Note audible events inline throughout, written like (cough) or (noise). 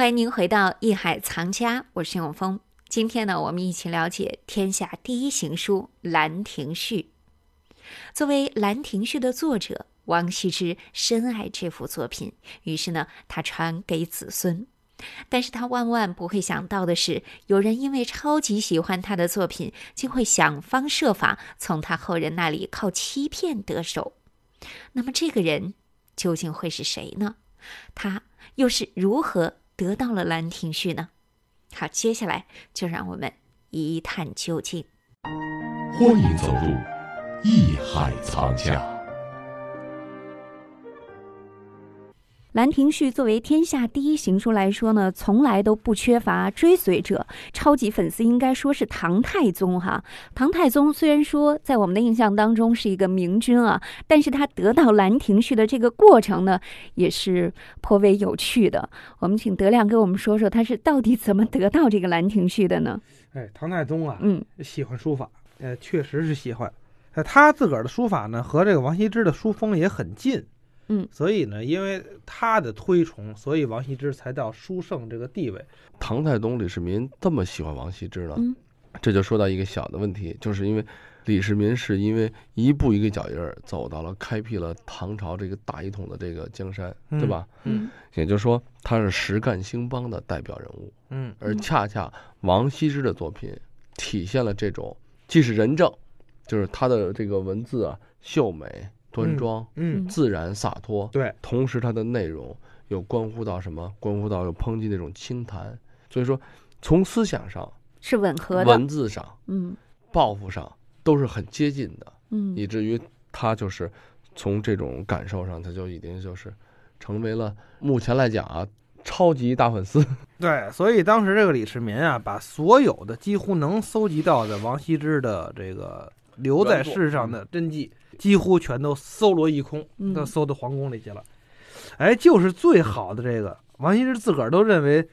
欢迎您回到《艺海藏家》，我是永峰。今天呢，我们一起了解天下第一行书《兰亭序》。作为《兰亭序》的作者，王羲之深爱这幅作品，于是呢，他传给子孙。但是他万万不会想到的是，有人因为超级喜欢他的作品，竟会想方设法从他后人那里靠欺骗得手。那么，这个人究竟会是谁呢？他又是如何？得到了《兰亭序》呢，好，接下来就让我们一探究竟。欢迎走入艺海藏家。《兰亭序》作为天下第一行书来说呢，从来都不缺乏追随者。超级粉丝应该说是唐太宗哈。唐太宗虽然说在我们的印象当中是一个明君啊，但是他得到《兰亭序》的这个过程呢，也是颇为有趣的。我们请德亮给我们说说，他是到底怎么得到这个《兰亭序》的呢？哎，唐太宗啊，嗯，喜欢书法，呃，确实是喜欢。他自个儿的书法呢，和这个王羲之的书风也很近。嗯，所以呢，因为他的推崇，所以王羲之才到书圣这个地位。唐太宗李世民这么喜欢王羲之呢？嗯，这就说到一个小的问题，就是因为李世民是因为一步一个脚印儿走到了开辟了唐朝这个大一统的这个江山，对吧？嗯，也就是说他是实干兴邦的代表人物。嗯，而恰恰王羲之的作品体现了这种既是仁政，就是他的这个文字啊秀美。端庄，嗯，自然洒脱，对。同时，它的内容又关乎到什么？关乎到有抨击那种清谈。所以说，从思想上是吻合的，文字上，嗯，抱负上都是很接近的，嗯，以至于他就是从这种感受上，他就已经就是成为了目前来讲啊，超级大粉丝。(laughs) 对，所以当时这个李世民啊，把所有的几乎能搜集到的王羲之的这个留在世上的真迹。几乎全都搜罗一空，都搜到皇宫里去了。哎，就是最好的这个王羲之自个儿都认为，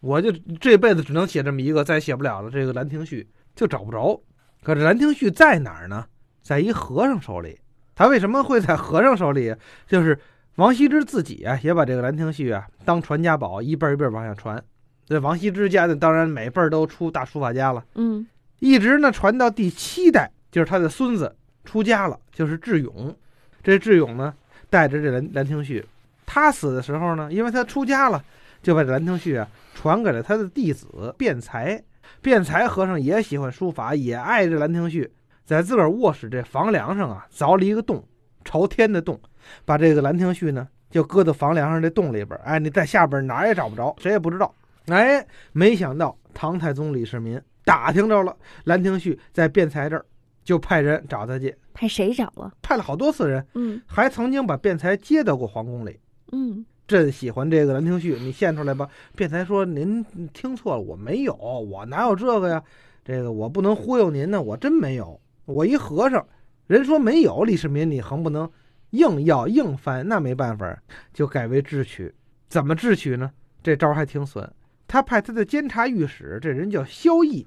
我就这辈子只能写这么一个，再写不了了。这个《兰亭序》就找不着。可是《兰亭序》在哪儿呢？在一和尚手里。他为什么会在和尚手里？就是王羲之自己啊，也把这个《兰亭序》啊当传家宝，一辈一辈往下传。这王羲之家的当然每辈都出大书法家了。嗯，一直呢传到第七代，就是他的孙子。出家了，就是智勇。这智勇呢，带着这《兰兰亭序》，他死的时候呢，因为他出家了，就把这《兰亭序》啊传给了他的弟子辩才。辩才和尚也喜欢书法，也爱这《兰亭序》，在自个儿卧室这房梁上啊凿了一个洞，朝天的洞，把这个《兰亭序》呢就搁到房梁上这洞里边。哎，你在下边哪儿也找不着，谁也不知道。哎，没想到唐太宗李世民打听着了《兰亭序》在辩才这儿。就派人找他去，派谁找了？派了好多次人，嗯，还曾经把辩才接到过皇宫里，嗯，朕喜欢这个《兰亭序》，你献出来吧。辩才说：“您听错了，我没有，我哪有这个呀？这个我不能忽悠您呢，我真没有。我一和尚，人说没有，李世民你横不能硬要硬翻，那没办法，就改为智取。怎么智取呢？这招还挺损。他派他的监察御史，这人叫萧绎，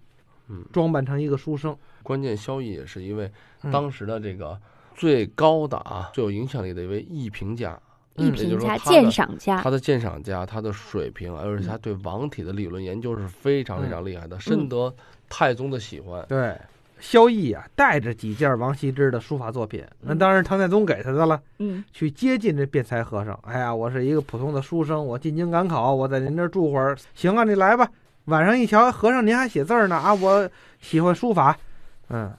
嗯，装扮成一个书生。”关键，萧绎也是一位当时的这个最高的啊、最有影响力的一位艺评家，艺评家、鉴赏家。他的鉴赏家，他的水平，而且他对王体的理论研究是非常非常厉害的，深得太宗的喜欢。对，萧绎啊，带着几件王羲之的书法作品，那当然唐太宗给他的了。嗯，去接近这辩才和尚。哎呀，我是一个普通的书生，我进京赶考，我在您这住会儿。行啊，你来吧。晚上一瞧，和尚您还写字呢啊！我喜欢书法。嗯，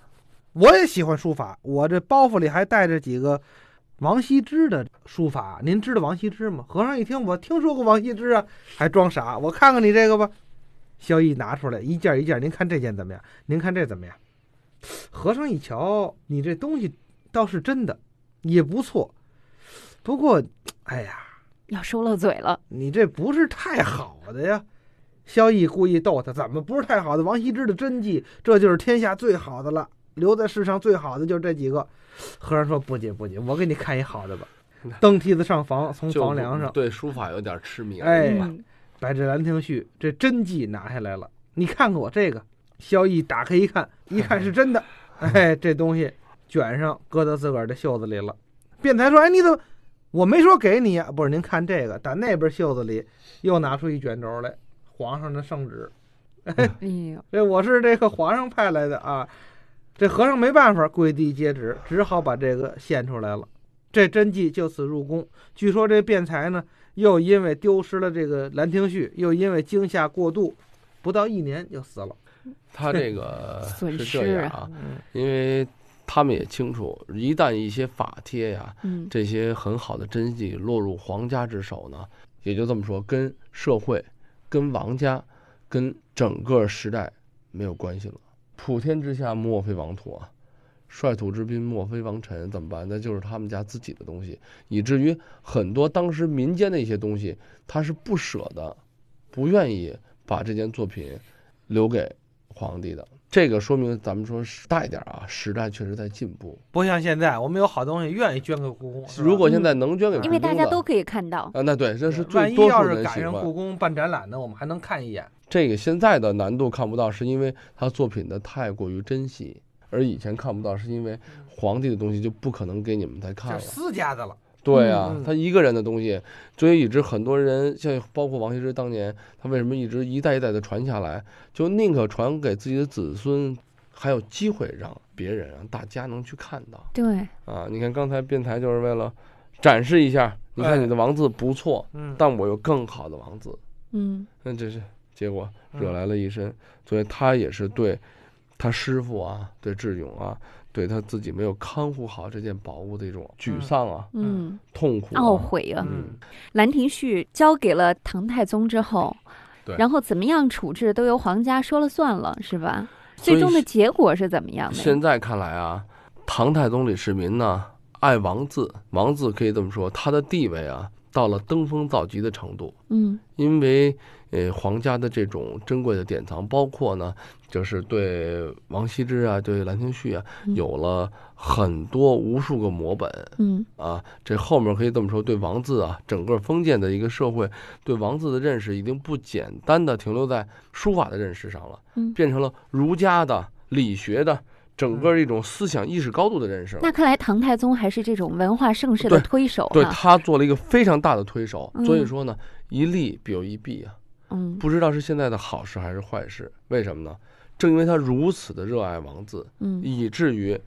我也喜欢书法，我这包袱里还带着几个王羲之的书法。您知道王羲之吗？和尚一听，我听说过王羲之啊，还装傻。我看看你这个吧。萧逸拿出来一件一件，您看这件怎么样？您看这怎么样？和尚一瞧，你这东西倒是真的，也不错。不过，哎呀，要说漏嘴了，你这不是太好的呀。萧绎故意逗他，怎么不是太好的？王羲之的真迹，这就是天下最好的了，留在世上最好的就是这几个。(laughs) 和尚说：“不急不急，我给你看一好的吧。(laughs) ”登梯子上房，从房梁上对书法有点痴迷，哎，把这《兰亭序》这真迹拿下来了。你看看我这个。萧绎打开一看，一看是真的，(laughs) 哎，这东西卷上，搁到自个儿的袖子里了。辩才说：“哎，你怎么我没说给你呀，不是？您看这个，打那边袖子里又拿出一卷轴来，皇上的圣旨。(laughs) 哎呦，这我是这个皇上派来的啊。这和尚没办法，跪地接旨，只好把这个献出来了。这真迹就此入宫。据说这辩才呢，又因为丢失了这个《兰亭序》，又因为惊吓过度，不到一年就死了。他这个 (laughs) 损是失啊这样啊，嗯因为他们也清楚，一旦一些法帖呀，嗯这些很好的真迹落入皇家之手呢，也就这么说，跟社会、跟王家、跟整个时代没有关系了。普天之下莫非王土啊，率土之滨莫非王臣，怎么办？那就是他们家自己的东西，以至于很多当时民间的一些东西，他是不舍得，不愿意把这件作品留给皇帝的。这个说明咱们说时大一点啊，时代确实在进步。不像现在，我们有好东西愿意捐给故宫。如果现在能捐给故宫的，因为大家都可以看到。啊，那对，这是最多数要是赶人喜欢。上故宫办展览呢，我们还能看一眼。这个现在的难度看不到，是因为他作品的太过于珍惜，而以前看不到，是因为皇帝的东西就不可能给你们再看了。私家的了。对啊嗯，他一个人的东西，所以以致很多人，像包括王羲之当年，他为什么一直一代一代的传下来，就宁可传给自己的子孙，还有机会让别人让大家能去看到。对，啊！你看刚才辩才就是为了展示一下，你看哎你的王字不错，嗯，但我有更好的王字，嗯。那这是结果嗯。惹来了一身，所以他也是对他师傅啊，对智勇啊，对他自己没有看护好这件宝物的一种沮丧啊、嗯，痛苦、啊、懊悔啊！嗯《兰亭序》交给了唐太宗之后，对然后怎么样处置都由皇家说了算了，是吧？最终的结果是怎么样的？现在看来啊，唐太宗李世民呢爱王字，王字可以这么说，他的地位啊到了登峰造极的程度。嗯因为呃皇家的这种珍贵的典藏，包括呢就是对王羲之啊，对《兰亭序》啊，嗯有了很多无数个摹本嗯啊。这后面可以这么说，对王字啊，整个封建的一个社会对王字的认识已经不简单的停留在书法的认识上了，嗯变成了儒家的理学的整个一种思想意识高度的认识。那看来唐太宗还是这种文化盛世的推手对哈。他做了一个非常大的推手，嗯所以说呢，一利必有一弊啊。嗯不知道是现在的好事还是坏事。为什么呢？正因为他如此的热爱王字，嗯以至于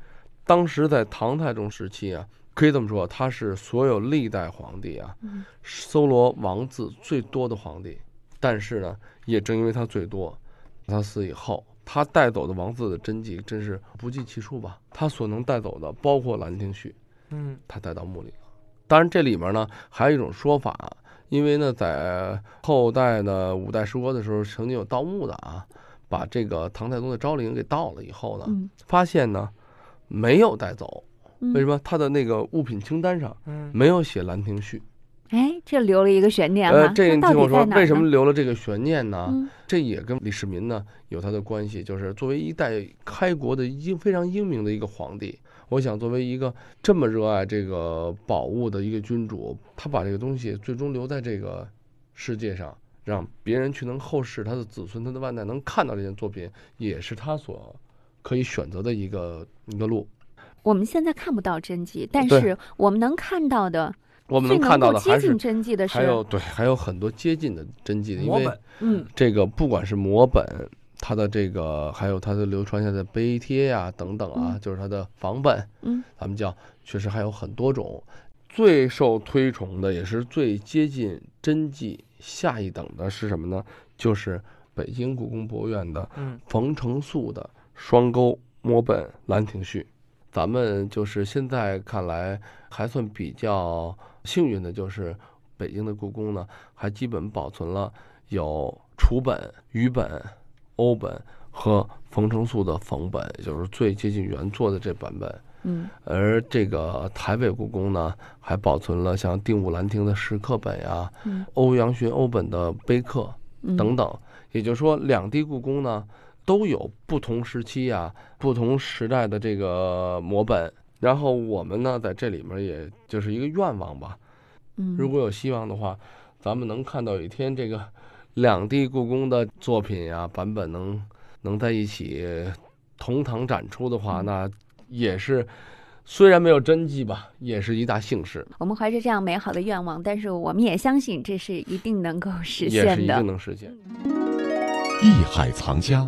当时在唐太宗时期啊，可以这么说，他是所有历代皇帝啊嗯搜罗王字最多的皇帝。但是呢，也正因为他最多，他死以后，他带走的王字的真迹真是不计其数吧。他所能带走的，包括《兰亭序》，嗯他带到墓里了。当然，这里面呢还有一种说法，因为呢在后代的五代十国的时候，曾经有盗墓的啊，把这个唐太宗的昭陵给盗了以后呢，嗯发现呢没有带走，嗯为什么？他的那个物品清单上嗯没有写《兰亭序》。哎，这留了一个悬念啊。呃，这听我说为什么？留了这个悬念呢？嗯这也跟李世民呢有他的关系，就是作为一代开国的英非常英明的一个皇帝，我想作为一个这么热爱这个宝物的一个君主，他把这个东西最终留在这个世界上，让别人去能后世他的子孙他的万代能看到这件作品，也是他所可以选择的一个一个路。我们现在看不到真迹，但是我们能看到的，我们能看到的还是够接近真迹的是还，有对还有很多接近的真迹的，因为摹本，嗯这个不管是摹本，它的这个还有它的流传下的碑帖呀、等等啊，嗯就是它的仿本，嗯，咱们叫确实还有很多种。最受推崇的也是最接近真迹下一等的是什么呢？就是北京故宫博物院的嗯冯承素的双钩摹本《兰亭序》。咱们就是现在看来还算比较幸运的，就是北京的故宫呢，还基本保存了有楚本、余本、欧本和冯承素的冯本，也就是最接近原作的这版本。嗯而这个台北故宫呢，还保存了像定武兰亭的石刻本呀、嗯欧阳询欧本的碑刻嗯等等。也就是说，两地故宫呢都有不同时期啊、不同时代的这个摹本。然后我们呢，在这里面也就是一个愿望吧。嗯，如果有希望的话，咱们能看到有一天这个两地故宫的作品呀、版本能能在一起同堂展出的话，嗯那也是虽然没有真迹吧，也是一大幸事，我们怀着这样美好的愿望，但是我们也相信这是一定能够实现的是一定。能实现。艺海藏家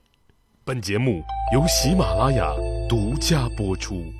本节目由喜马拉雅独家播出。